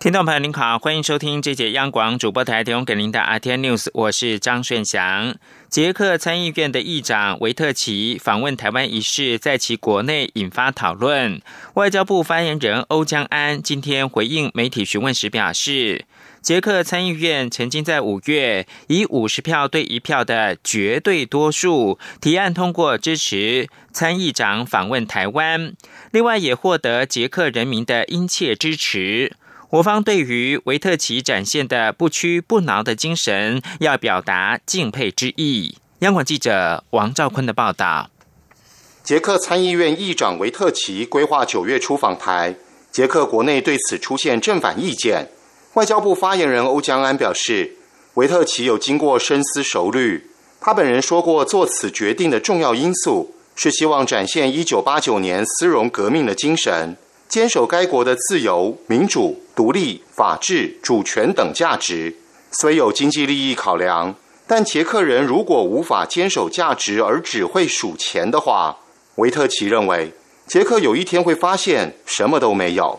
听众朋友您好，欢迎收听这节央广主播台提供给您的 RT News，我是张顺祥。捷克参议院的议长维特奇访问台湾一事，在其国内引发讨论。外交部发言人欧江安今天回应媒体询问时表示，捷克参议院曾经在五月以五十票对一票的绝对多数提案通过支持参议长访问台湾，另外也获得捷克人民的殷切支持。我方对于维特奇展现的不屈不挠的精神，要表达敬佩之意。央广记者王兆坤的报道：捷克参议院议长维特奇规划九月初访台，捷克国内对此出现正反意见。外交部发言人欧江安表示，维特奇有经过深思熟虑，他本人说过，做此决定的重要因素是希望展现一九八九年丝绒革命的精神。坚守该国的自由、民主、独立、法治、主权等价值，虽有经济利益考量，但捷克人如果无法坚守价值而只会数钱的话，维特奇认为，捷克有一天会发现什么都没有。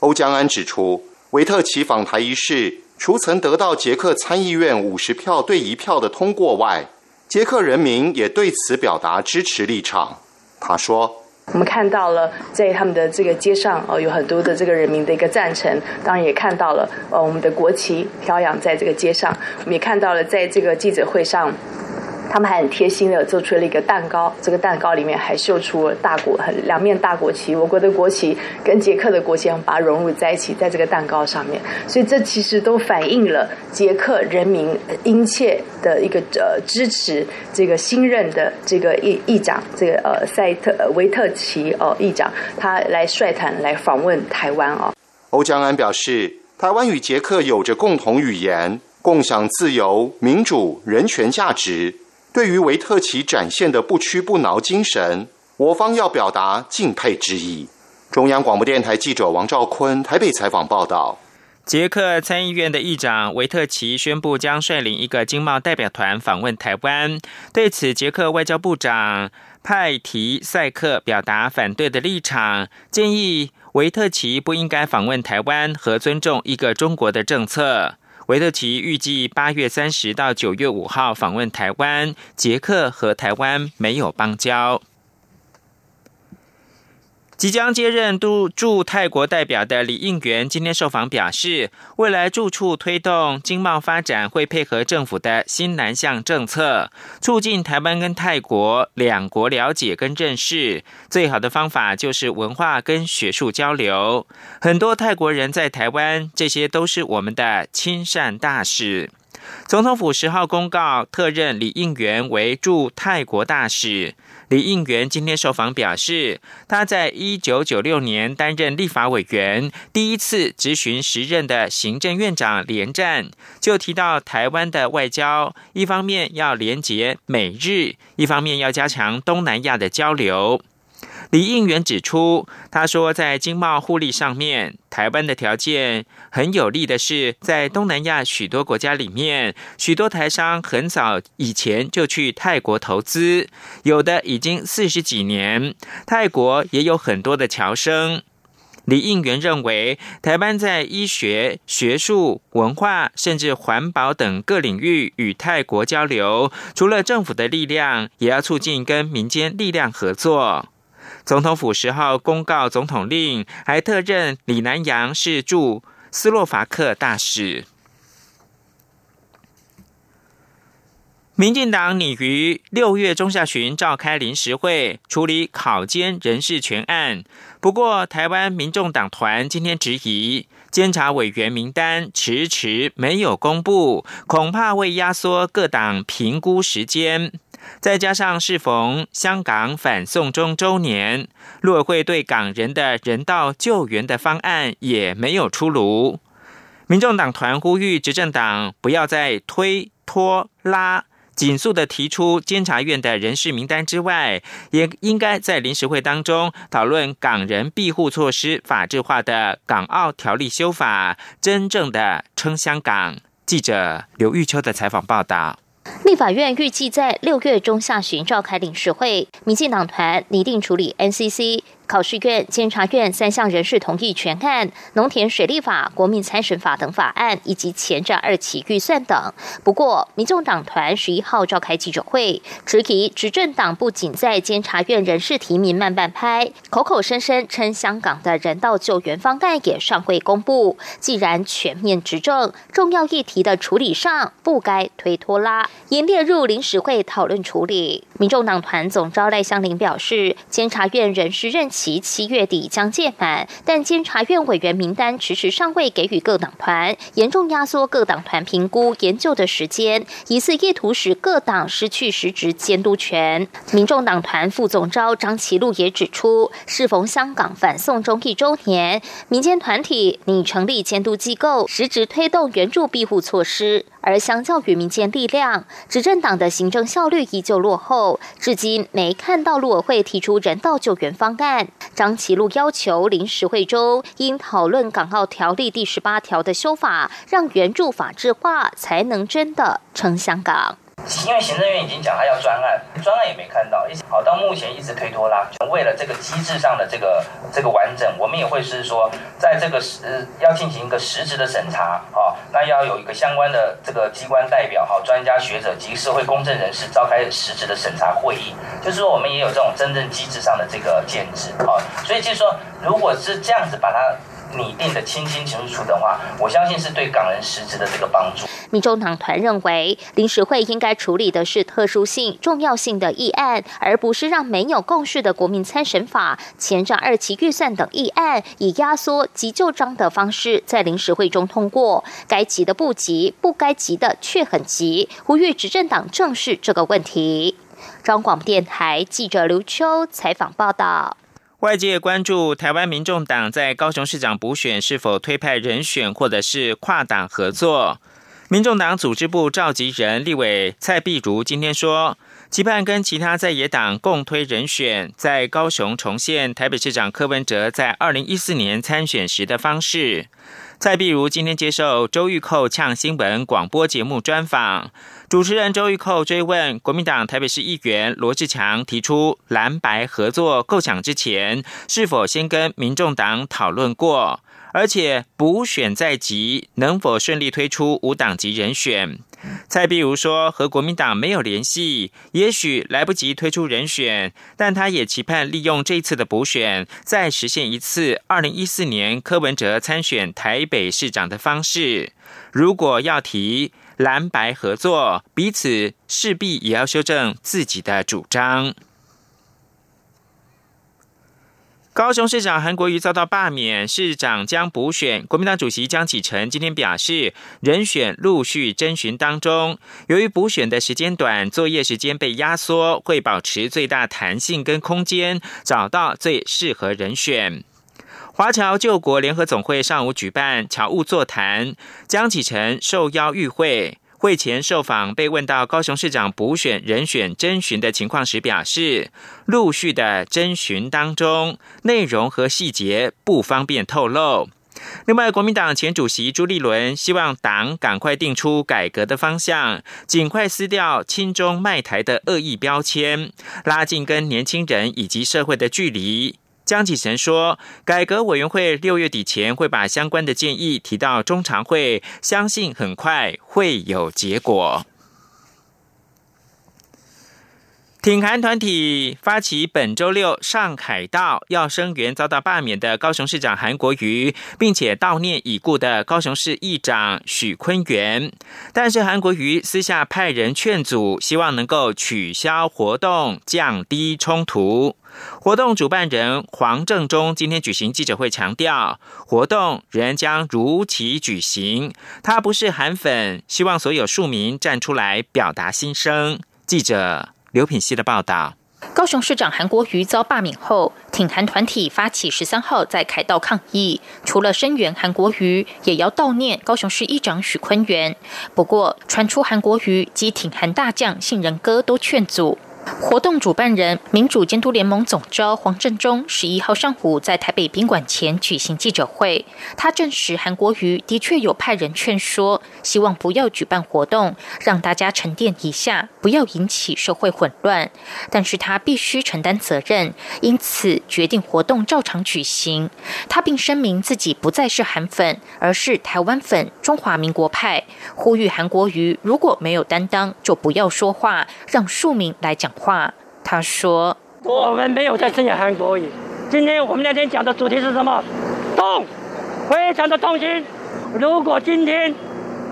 欧江安指出，维特奇访台一事，除曾得到捷克参议院五十票对一票的通过外，捷克人民也对此表达支持立场。他说。我们看到了，在他们的这个街上，哦，有很多的这个人民的一个赞成。当然也看到了，呃，我们的国旗飘扬在这个街上。我们也看到了，在这个记者会上。他们还很贴心的做出了一个蛋糕，这个蛋糕里面还绣出了大国很两面大国旗，我国的国旗跟捷克的国旗，把它融入在一起，在这个蛋糕上面。所以这其实都反映了捷克人民殷切的一个呃支持，这个新任的这个议议长，这个呃塞特维特奇哦议长，他来率团来访问台湾哦。欧江安表示，台湾与捷克有着共同语言，共享自由、民主、人权价值。对于维特奇展现的不屈不挠精神，我方要表达敬佩之意。中央广播电台记者王兆坤台北采访报道。捷克参议院的议长维特奇宣布将率领一个经贸代表团访问台湾，对此，捷克外交部长派提塞克表达反对的立场，建议维特奇不应该访问台湾和尊重一个中国的政策。维特奇预计八月三十到九月五号访问台湾，捷克和台湾没有邦交。即将接任驻驻泰国代表的李应元今天受访表示，未来驻处推动经贸发展会配合政府的新南向政策，促进台湾跟泰国两国了解跟认识。最好的方法就是文化跟学术交流。很多泰国人在台湾，这些都是我们的亲善大使。总统府十号公告，特任李应元为驻泰国大使。李应元今天受访表示，他在一九九六年担任立法委员，第一次执询时任的行政院长连战，就提到台湾的外交，一方面要连结美日，一方面要加强东南亚的交流。李应元指出，他说，在经贸互利上面，台湾的条件很有利的是，在东南亚许多国家里面，许多台商很早以前就去泰国投资，有的已经四十几年。泰国也有很多的侨生。李应元认为，台湾在医学、学术、文化，甚至环保等各领域与泰国交流，除了政府的力量，也要促进跟民间力量合作。总统府十号公告总统令，还特任李南阳是驻斯洛伐克大使。民进党拟于六月中下旬召开临时会，处理考监人事权案。不过，台湾民众党团今天质疑，监察委员名单迟迟没有公布，恐怕会压缩各党评估时间。再加上适逢香港反送中周年，陆委会对港人的人道救援的方案也没有出炉。民众党团呼吁执政党不要再推拖拉，紧速的提出监察院的人事名单之外，也应该在临时会当中讨论港人庇护措施法制化的港澳条例修法，真正的撑香港。记者刘玉秋的采访报道。立法院预计在六月中下旬召开领事会，民进党团拟定处理 NCC。考试院、监察院三项人事同意全案、农田水利法、国民参审法等法案，以及前瞻二期预算等。不过，民众党团十一号召开记者会，质疑执政党不仅在监察院人事提名慢半拍，口口声声称香港的人道救援方案也尚未公布。既然全面执政，重要议题的处理上不该推拖拉，应列入临时会讨论处理。民众党团总召赖香林表示，监察院人事任。其七月底将届满，但监察院委员名单迟迟尚未给予各党团，严重压缩各党团评估研究的时间，疑似意图使各党失去实质监督权。民众党团副总召张其禄也指出，适逢香港反送中一周年，民间团体拟成立监督机构，实质推动援助庇护措施。而相较于民间力量，执政党的行政效率依旧落后，至今没看到陆委会提出人道救援方案。张启禄要求临时会中应讨论港澳条例第十八条的修法，让援助法制化，才能真的撑香港。因为行政院已经讲他要专案，专案也没看到，一直好到目前一直推拖拉。为了这个机制上的这个这个完整，我们也会是说，在这个实要进行一个实质的审查，哈，那要有一个相关的这个机关代表，哈，专家学者及社会公正人士召开实质的审查会议，就是说我们也有这种真正机制上的这个建制，啊，所以就是说，如果是这样子把它。拟定的清清楚楚的话，我相信是对港人实质的这个帮助。民众党团认为，临时会应该处理的是特殊性、重要性的议案，而不是让没有共识的国民参审法、前瞻二期预算等议案，以压缩急救章的方式在临时会中通过。该急的不急，不该急的却很急。呼吁执政党正视这个问题。中广电台记者刘秋采访报道。外界关注台湾民众党在高雄市长补选是否推派人选，或者是跨党合作。民众党组织部召集人立委蔡碧如今天说，期盼跟其他在野党共推人选，在高雄重现台北市长柯文哲在二零一四年参选时的方式。再比如今天接受周玉蔻呛新闻广播节目专访。主持人周玉蔻追问国民党台北市议员罗志强提出蓝白合作构想之前，是否先跟民众党讨论过？而且补选在即，能否顺利推出无党籍人选？蔡碧如说和国民党没有联系，也许来不及推出人选，但他也期盼利用这次的补选，再实现一次二零一四年柯文哲参选台北市长的方式。如果要提。蓝白合作，彼此势必也要修正自己的主张。高雄市长韩国瑜遭到罢免，市长将补选。国民党主席江启臣今天表示，人选陆续征询当中，由于补选的时间短，作业时间被压缩，会保持最大弹性跟空间，找到最适合人选。华侨救国联合总会上午举办侨务座谈，江启臣受邀与会。会前受访，被问到高雄市长补选人选征询的情况时，表示陆续的征询当中，内容和细节不方便透露。另外，国民党前主席朱立伦希望党赶快定出改革的方向，尽快撕掉亲中卖台的恶意标签，拉近跟年轻人以及社会的距离。江启臣说，改革委员会六月底前会把相关的建议提到中常会，相信很快会有结果。挺韩团体发起本周六上海道要声援遭到罢免的高雄市长韩国瑜，并且悼念已故的高雄市议长许坤元，但是韩国瑜私下派人劝阻，希望能够取消活动，降低冲突。活动主办人黄正中今天举行记者会，强调活动仍将如期举行。他不是韩粉，希望所有庶民站出来表达心声。记者刘品希的报道。高雄市长韩国瑜遭罢免后，挺韩团体发起十三号在凯道抗议，除了声援韩国瑜，也要悼念高雄市议长许坤元。不过，传出韩国瑜及挺韩大将杏仁哥都劝阻。活动主办人民主监督联盟总召黄振中十一号上午在台北宾馆前举行记者会，他证实韩国瑜的确有派人劝说，希望不要举办活动，让大家沉淀一下，不要引起社会混乱。但是他必须承担责任，因此决定活动照常举行。他并声明自己不再是韩粉，而是台湾粉、中华民国派，呼吁韩国瑜如果没有担当，就不要说话，让庶民来讲。话，他说：“我们没有在声援韩国语。今天我们那天讲的主题是什么？痛，非常的痛心。如果今天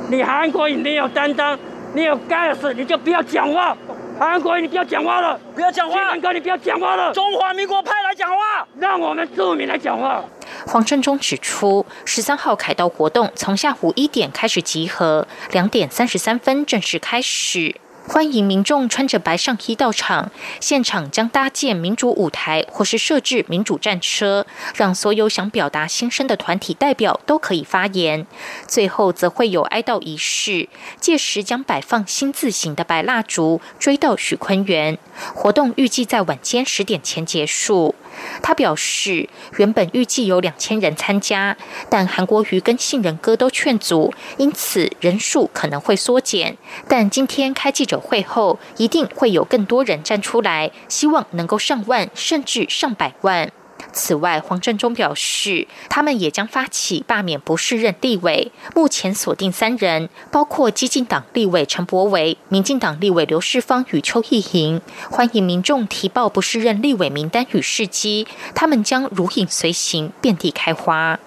你韩国语没有担当，没有干事，你就不要讲话。韩国语你不要讲话了，不要讲话。韩哥你不要讲话了。中华民国派来讲话，让我们著名来讲话。”黄振中指出，十三号凯道活动从下午一点开始集合，两点三十三分正式开始。欢迎民众穿着白上衣到场，现场将搭建民主舞台或是设置民主战车，让所有想表达心声的团体代表都可以发言。最后则会有哀悼仪式，届时将摆放新字形的白蜡烛，追悼许坤元。活动预计在晚间十点前结束。他表示，原本预计有两千人参加，但韩国瑜跟杏仁哥都劝阻，因此人数可能会缩减。但今天开记者会后，一定会有更多人站出来，希望能够上万甚至上百万。此外，黄振中表示，他们也将发起罢免不适任立委，目前锁定三人，包括激进党立委陈柏维、民进党立委刘世芳与邱意莹，欢迎民众提报不适任立委名单与事迹，他们将如影随形，遍地开花。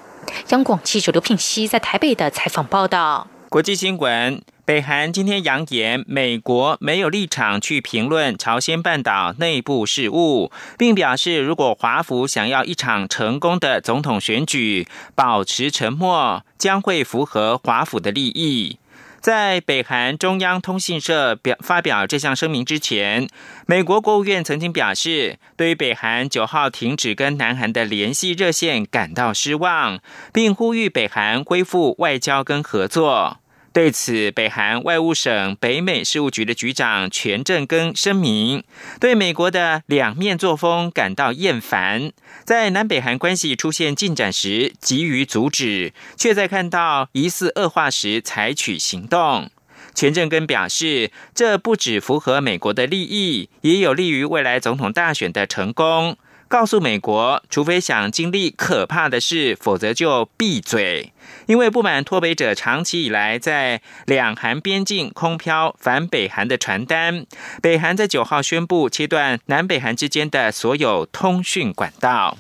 央广记者刘品熙在台北的采访报道。国际新闻。北韩今天扬言，美国没有立场去评论朝鲜半岛内部事务，并表示，如果华府想要一场成功的总统选举，保持沉默将会符合华府的利益。在北韩中央通讯社表发表这项声明之前，美国国务院曾经表示，对于北韩九号停止跟南韩的联系热线感到失望，并呼吁北韩恢复外交跟合作。对此，北韩外务省北美事务局的局长全正根声明，对美国的两面作风感到厌烦，在南北韩关系出现进展时急于阻止，却在看到疑似恶化时采取行动。全正根表示，这不只符合美国的利益，也有利于未来总统大选的成功。告诉美国，除非想经历可怕的事，否则就闭嘴。因为不满脱北者长期以来在两韩边境空飘反北韩的传单，北韩在九号宣布切断南北韩之间的所有通讯管道。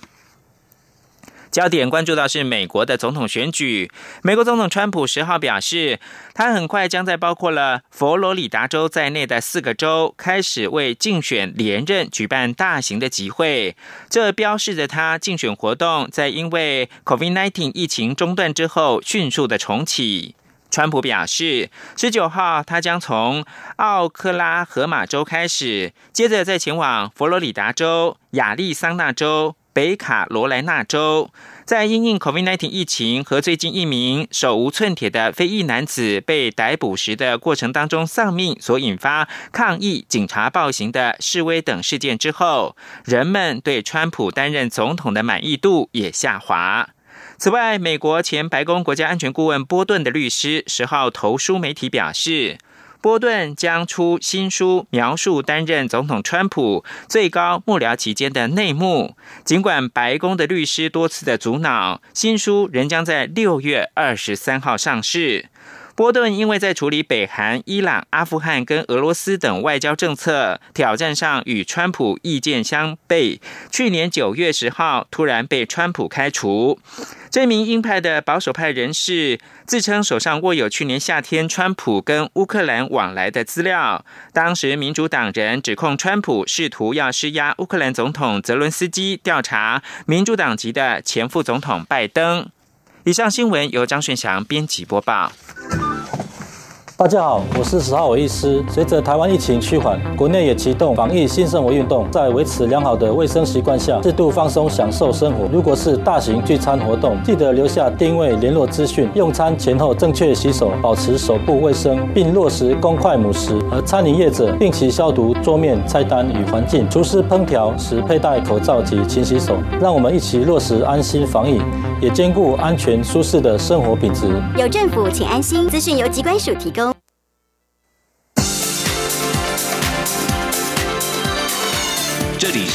焦点关注到是美国的总统选举。美国总统川普十号表示，他很快将在包括了佛罗里达州在内的四个州开始为竞选连任举办大型的集会。这标示着他竞选活动在因为 COVID-19 疫情中断之后迅速的重启。川普表示，十九号他将从奥克拉荷马州开始，接着再前往佛罗里达州、亚利桑那州。北卡罗来纳州在因应 COVID-19 疫情和最近一名手无寸铁的非裔男子被逮捕时的过程当中丧命所引发抗议、警察暴行的示威等事件之后，人们对川普担任总统的满意度也下滑。此外，美国前白宫国家安全顾问波顿的律师十号投书媒体表示。波顿将出新书，描述担任总统川普最高幕僚期间的内幕。尽管白宫的律师多次的阻挠，新书仍将在六月二十三号上市。波顿因为在处理北韩、伊朗、阿富汗跟俄罗斯等外交政策挑战上与川普意见相悖，去年九月十号突然被川普开除。这名鹰派的保守派人士自称手上握有去年夏天川普跟乌克兰往来的资料。当时民主党人指控川普试图要施压乌克兰总统泽伦斯基调查民主党籍的前副总统拜登。以上新闻由张顺祥编辑播报。大家好，我是十号医师。随着台湾疫情趋缓，国内也启动防疫新生活运动，在维持良好的卫生习惯下，适度放松享受生活。如果是大型聚餐活动，记得留下定位联络资讯，用餐前后正确洗手，保持手部卫生，并落实公筷母食。而餐饮业者定期消毒桌面、菜单与环境，厨师烹调时佩戴口罩及勤洗手。让我们一起落实安心防疫，也兼顾安全舒适的生活品质。有政府，请安心。资讯由机关署提供。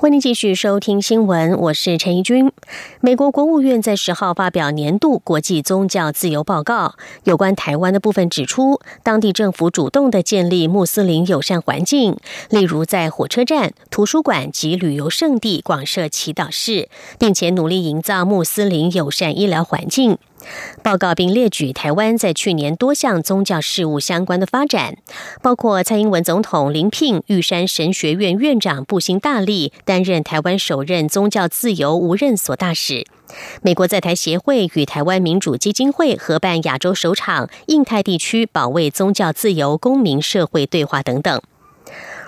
欢迎继续收听新闻，我是陈怡君。美国国务院在十号发表年度国际宗教自由报告，有关台湾的部分指出，当地政府主动的建立穆斯林友善环境，例如在火车站、图书馆及旅游胜地广设祈祷室，并且努力营造穆斯林友善医疗环境。报告并列举台湾在去年多项宗教事务相关的发展，包括蔡英文总统临聘玉山神学院院长布兴大力担任台湾首任宗教自由无任所大使；美国在台协会与台湾民主基金会合办亚洲首场印太地区保卫宗教自由公民社会对话等等。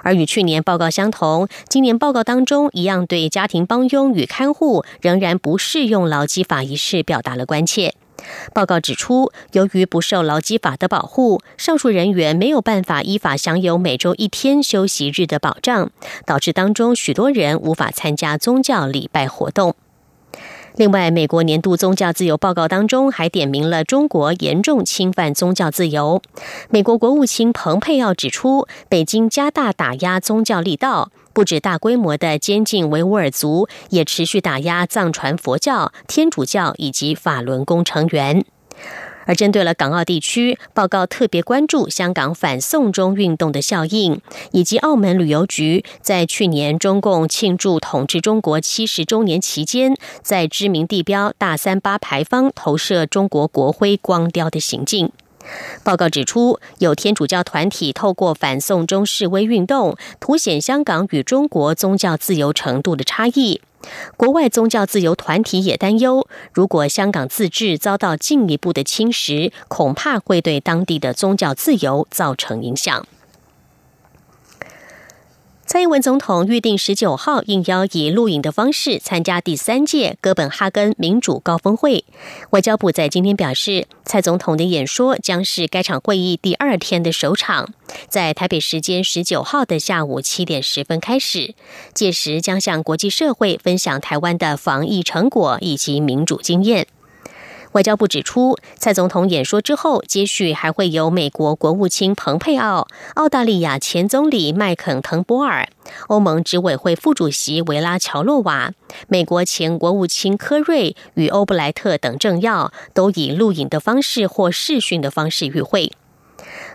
而与去年报告相同，今年报告当中一样对家庭帮佣与看护仍然不适用劳基法一事表达了关切。报告指出，由于不受劳基法的保护，上述人员没有办法依法享有每周一天休息日的保障，导致当中许多人无法参加宗教礼拜活动。另外，美国年度宗教自由报告当中还点名了中国严重侵犯宗教自由。美国国务卿蓬佩奥指出，北京加大打压宗教力道。不止大规模的监禁维吾尔族，也持续打压藏传佛教、天主教以及法轮功成员。而针对了港澳地区，报告特别关注香港反送中运动的效应，以及澳门旅游局在去年中共庆祝统治中国七十周年期间，在知名地标大三巴牌坊投射中国国徽光雕的行径。报告指出，有天主教团体透过反送中示威运动，凸显香港与中国宗教自由程度的差异。国外宗教自由团体也担忧，如果香港自治遭到进一步的侵蚀，恐怕会对当地的宗教自由造成影响。蔡英文总统预定十九号应邀以录影的方式参加第三届哥本哈根民主高峰会。外交部在今天表示，蔡总统的演说将是该场会议第二天的首场，在台北时间十九号的下午七点十分开始，届时将向国际社会分享台湾的防疫成果以及民主经验。外交部指出，蔡总统演说之后，接续还会有美国国务卿蓬佩奥、澳大利亚前总理麦肯滕波尔、欧盟执委会副主席维拉乔洛瓦、美国前国务卿科瑞与欧布莱特等政要，都以录影的方式或视讯的方式与会。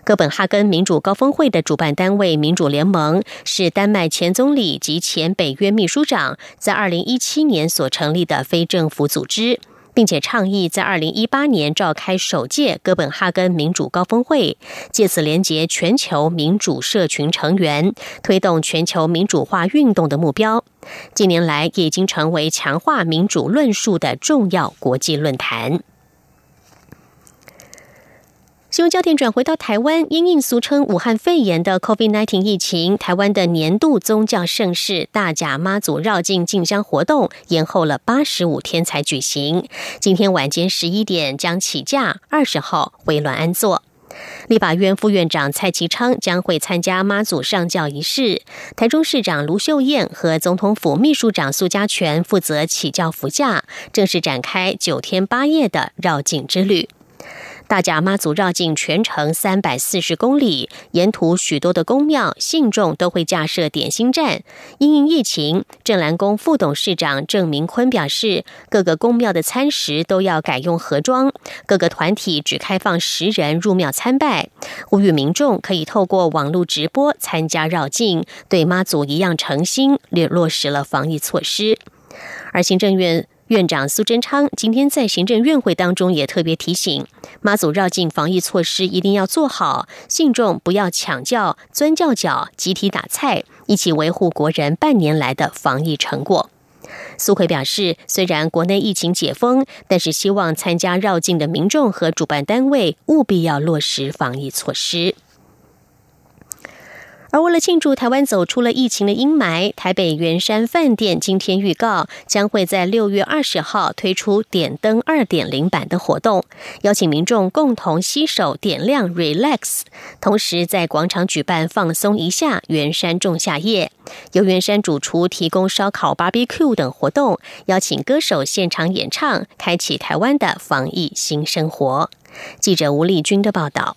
哥本哈根民主高峰会的主办单位民主联盟，是丹麦前总理及前北约秘书长在二零一七年所成立的非政府组织。并且倡议在二零一八年召开首届哥本哈根民主高峰会，借此连接全球民主社群成员，推动全球民主化运动的目标。近年来，已经成为强化民主论述的重要国际论坛。新闻焦点转回到台湾，因应俗称武汉肺炎的 COVID-19 疫情，台湾的年度宗教盛事大甲妈祖绕境进香活动延后了八十五天才举行。今天晚间十一点将起驾，二十号回銮安坐。立法院副院长蔡其昌将会参加妈祖上轿仪式，台中市长卢秀燕和总统府秘书长苏家全负责起轿扶驾，正式展开九天八夜的绕境之旅。大甲妈祖绕境全程三百四十公里，沿途许多的宫庙信众都会架设点心站。因应疫情，正蓝宫副董事长郑明坤表示，各个宫庙的餐食都要改用盒装，各个团体只开放十人入庙参拜，呼吁民众可以透过网络直播参加绕境，对妈祖一样诚心，略落实了防疫措施。而行政院。院长苏贞昌今天在行政院会当中也特别提醒，妈祖绕境防疫措施一定要做好，信众不要抢轿、钻轿脚、集体打菜，一起维护国人半年来的防疫成果。苏奎表示，虽然国内疫情解封，但是希望参加绕境的民众和主办单位务必要落实防疫措施。而为了庆祝台湾走出了疫情的阴霾，台北圆山饭店今天预告将会在六月二十号推出点灯二点零版的活动，邀请民众共同携手点亮 Relax，同时在广场举办放松一下圆山仲夏夜，由圆山主厨提供烧烤、BBQ 等活动，邀请歌手现场演唱，开启台湾的防疫新生活。记者吴丽君的报道。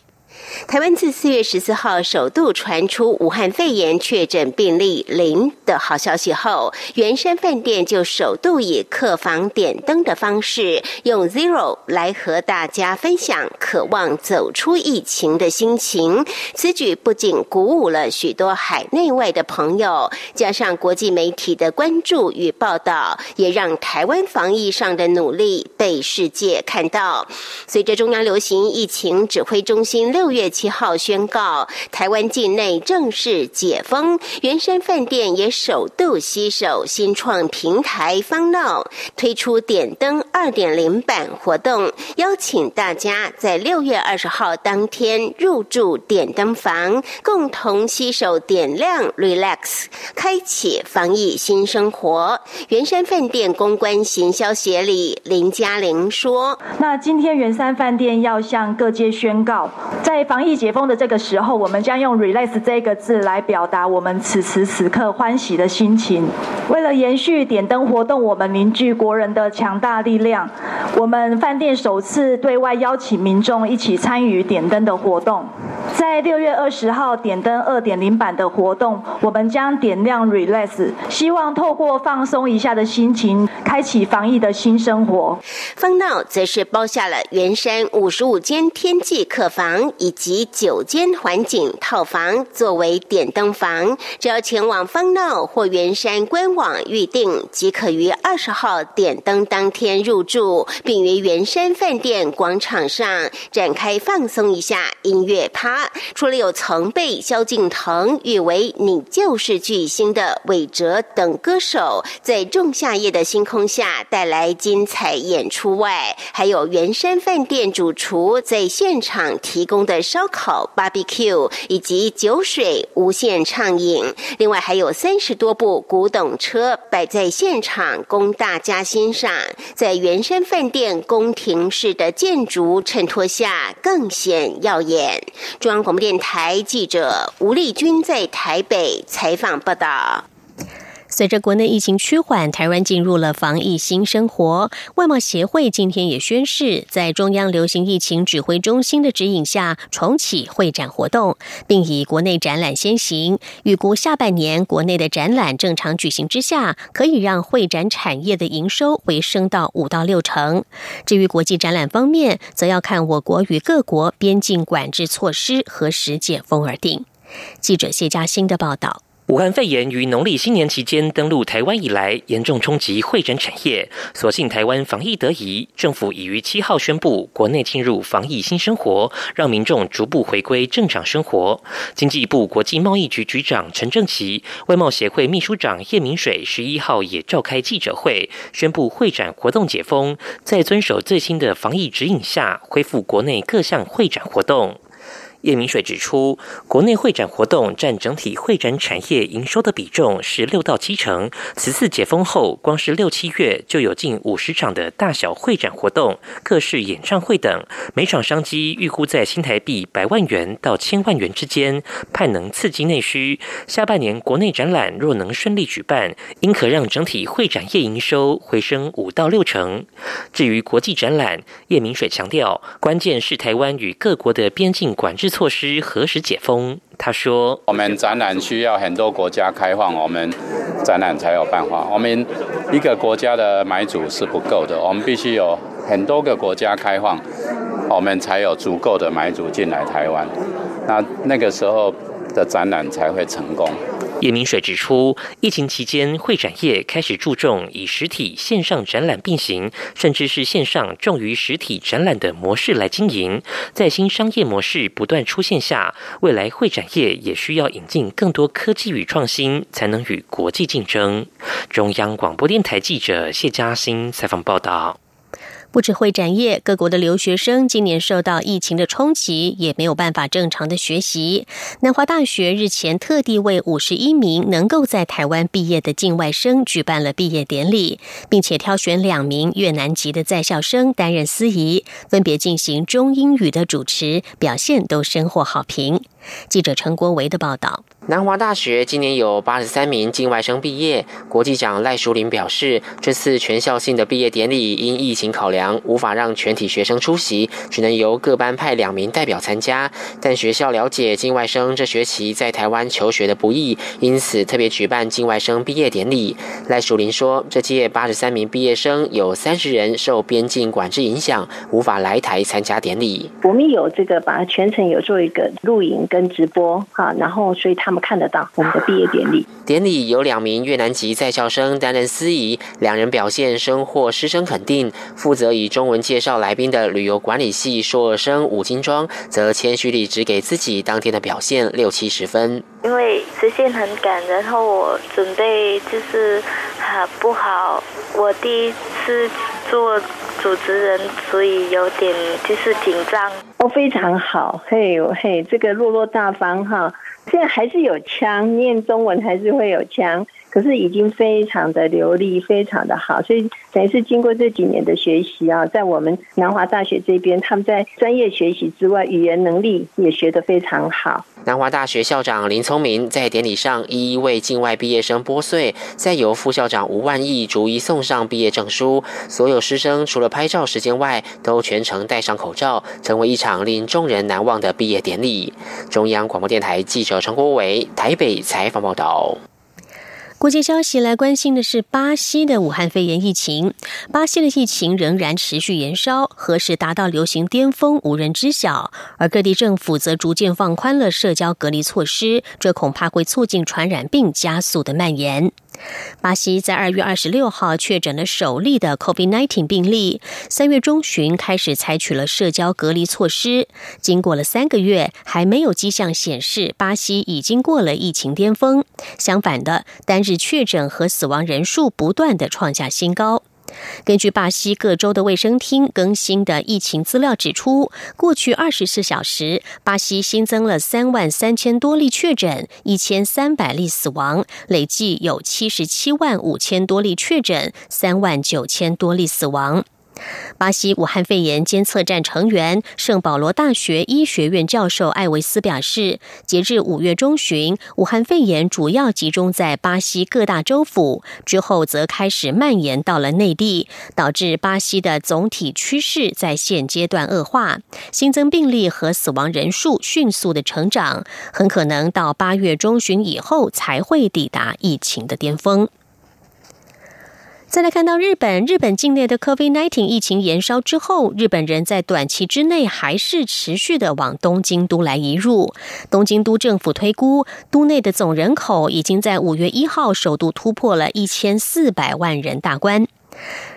台湾自四月十四号首度传出武汉肺炎确诊病例零的好消息后，圆山饭店就首度以客房点灯的方式，用 Zero 来和大家分享渴望走出疫情的心情。此举不仅鼓舞了许多海内外的朋友，加上国际媒体的关注与报道，也让台湾防疫上的努力被世界看到。随着中央流行疫情指挥中心六六。月七号宣告，台湾境内正式解封。圆山饭店也首度携手新创平台方闹，推出点灯二点零版活动，邀请大家在六月二十号当天入住点灯房，共同携手点亮 Relax，开启防疫新生活。圆山饭店公关行销协理林嘉玲说：“那今天圆山饭店要向各界宣告，在在防疫解封的这个时候，我们将用 “relax” 这个字来表达我们此时此刻欢喜的心情。为了延续点灯活动，我们凝聚国人的强大力量，我们饭店首次对外邀请民众一起参与点灯的活动。在六月二十号点灯二点零版的活动，我们将点亮 “relax”，希望透过放松一下的心情，开启防疫的新生活。方闹则是包下了圆山五十五间天际客房以。及九间环景套房作为点灯房，只要前往方闹或圆山官网预订，即可于二十号点灯当天入住，并于圆山饭店广场上展开放松一下音乐趴。除了有曾被萧敬腾誉为“你就是巨星”的韦哲等歌手在仲夏夜的星空下带来精彩演出外，还有圆山饭店主厨在现场提供的。烧烤、BBQ 以及酒水无限畅饮，另外还有三十多部古董车摆在现场供大家欣赏。在圆山饭店宫廷式的建筑衬托下，更显耀眼。中央广播电台记者吴丽君在台北采访报道。随着国内疫情趋缓，台湾进入了防疫新生活。外贸协会今天也宣誓，在中央流行疫情指挥中心的指引下，重启会展活动，并以国内展览先行。预估下半年国内的展览正常举行之下，可以让会展产业的营收回升到五到六成。至于国际展览方面，则要看我国与各国边境管制措施何时解封而定。记者谢嘉欣的报道。武汉肺炎于农历新年期间登陆台湾以来，严重冲击会展产业。所幸台湾防疫得宜，政府已于七号宣布，国内进入防疫新生活，让民众逐步回归正常生活。经济部国际贸易局局长陈正奇、外贸协会秘书长叶明水十一号也召开记者会，宣布会展活动解封，在遵守最新的防疫指引下，恢复国内各项会展活动。叶明水指出，国内会展活动占整体会展产业营收的比重是六到七成。此次解封后，光是六七月就有近五十场的大小会展活动，各式演唱会等，每场商机预估在新台币百万元到千万元之间，盼能刺激内需。下半年国内展览若能顺利举办，应可让整体会展业营收回升五到六成。至于国际展览，叶明水强调，关键是台湾与各国的边境管制。措施何时解封？他说：“我们展览需要很多国家开放，我们展览才有办法。我们一个国家的买主是不够的，我们必须有很多个国家开放，我们才有足够的买主进来台湾。那那个时候的展览才会成功。叶明水指出，疫情期间会展业开始注重以实体线上展览并行，甚至是线上重于实体展览的模式来经营。在新商业模式不断出现下，未来会展业也需要引进更多科技与创新，才能与国际竞争。中央广播电台记者谢嘉欣采访报道。不止会展业，各国的留学生今年受到疫情的冲击，也没有办法正常的学习。南华大学日前特地为五十一名能够在台湾毕业的境外生举办了毕业典礼，并且挑选两名越南籍的在校生担任司仪，分别进行中英语的主持，表现都深获好评。记者陈国维的报道。南华大学今年有八十三名境外生毕业。国际长赖淑玲表示，这次全校性的毕业典礼因疫情考量，无法让全体学生出席，只能由各班派两名代表参加。但学校了解境外生这学期在台湾求学的不易，因此特别举办境外生毕业典礼。赖淑玲说，这届八十三名毕业生有三十人受边境管制影响，无法来台参加典礼。我们有这个把全程有做一个录影跟直播，哈，然后所以他们。看得到我们的毕业典礼。典礼有两名越南籍在校生担任司仪，两人表现深获师生肯定。负责以中文介绍来宾的旅游管理系硕生吴金庄，则谦虚地只给自己当天的表现六七十分。因为时间很赶，然后我准备就是很不好，我第一次做主持人，所以有点就是紧张。哦，非常好，嘿嘿，这个落落大方哈。现在还是有腔，念中文还是会有腔，可是已经非常的流利，非常的好。所以等于是经过这几年的学习啊，在我们南华大学这边，他们在专业学习之外，语言能力也学得非常好。南华大学校长林聪明在典礼上一一为境外毕业生拨穗，再由副校长吴万义逐一送上毕业证书。所有师生除了拍照时间外，都全程戴上口罩，成为一场令众人难忘的毕业典礼。中央广播电台记者陈国伟台北采访报道。国际消息来关心的是巴西的武汉肺炎疫情。巴西的疫情仍然持续延烧，何时达到流行巅峰无人知晓。而各地政府则逐渐放宽了社交隔离措施，这恐怕会促进传染病加速的蔓延。巴西在二月二十六号确诊了首例的 COVID-19 病例，三月中旬开始采取了社交隔离措施。经过了三个月，还没有迹象显示巴西已经过了疫情巅峰。相反的，单日确诊和死亡人数不断的创下新高。根据巴西各州的卫生厅更新的疫情资料指出，过去二十四小时，巴西新增了三万三千多例确诊，一千三百例死亡，累计有七十七万五千多例确诊，三万九千多例死亡。巴西武汉肺炎监测站成员、圣保罗大学医学院教授艾维斯表示，截至五月中旬，武汉肺炎主要集中在巴西各大州府，之后则开始蔓延到了内地，导致巴西的总体趋势在现阶段恶化，新增病例和死亡人数迅速的成长，很可能到八月中旬以后才会抵达疫情的巅峰。再来看到日本，日本境内的 COVID-19 疫情延烧之后，日本人在短期之内还是持续的往东京都来移入。东京都政府推估，都内的总人口已经在五月一号首度突破了一千四百万人大关。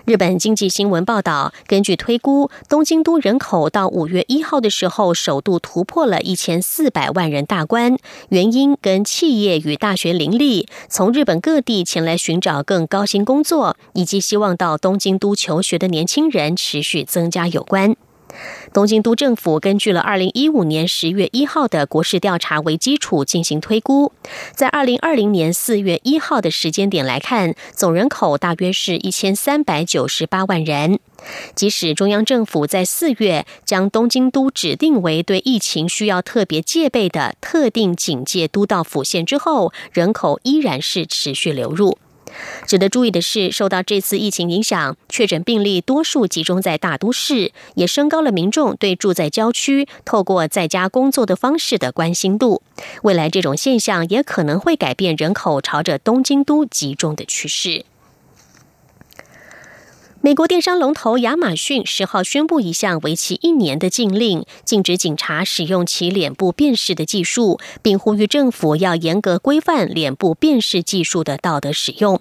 日本经济新闻报道，根据推估，东京都人口到五月一号的时候，首度突破了一千四百万人大关。原因跟企业与大学林立，从日本各地前来寻找更高薪工作，以及希望到东京都求学的年轻人持续增加有关。东京都政府根据了二零一五年十月一号的国事调查为基础进行推估，在二零二零年四月一号的时间点来看，总人口大约是一千三百九十八万人。即使中央政府在四月将东京都指定为对疫情需要特别戒备的特定警戒都道府县之后，人口依然是持续流入。值得注意的是，受到这次疫情影响，确诊病例多数集中在大都市，也升高了民众对住在郊区、透过在家工作的方式的关心度。未来这种现象也可能会改变人口朝着东京都集中的趋势。美国电商龙头亚马逊十号宣布一项为期一年的禁令，禁止警察使用其脸部辨识的技术，并呼吁政府要严格规范脸部辨识技术的道德使用。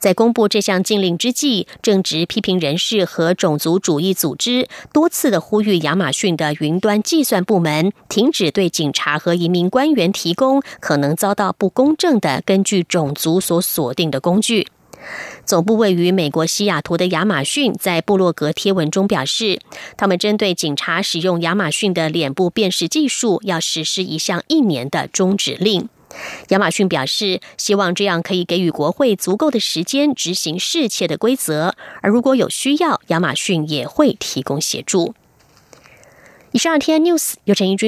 在公布这项禁令之际，正值批评人士和种族主义组织多次的呼吁亚马逊的云端计算部门停止对警察和移民官员提供可能遭到不公正的根据种族所锁定的工具。总部位于美国西雅图的亚马逊在布洛格贴文中表示，他们针对警察使用亚马逊的脸部辨识技术要实施一项一年的终止令。亚马逊表示，希望这样可以给予国会足够的时间执行适切的规则，而如果有需要，亚马逊也会提供协助。以上 T N News 由陈怡君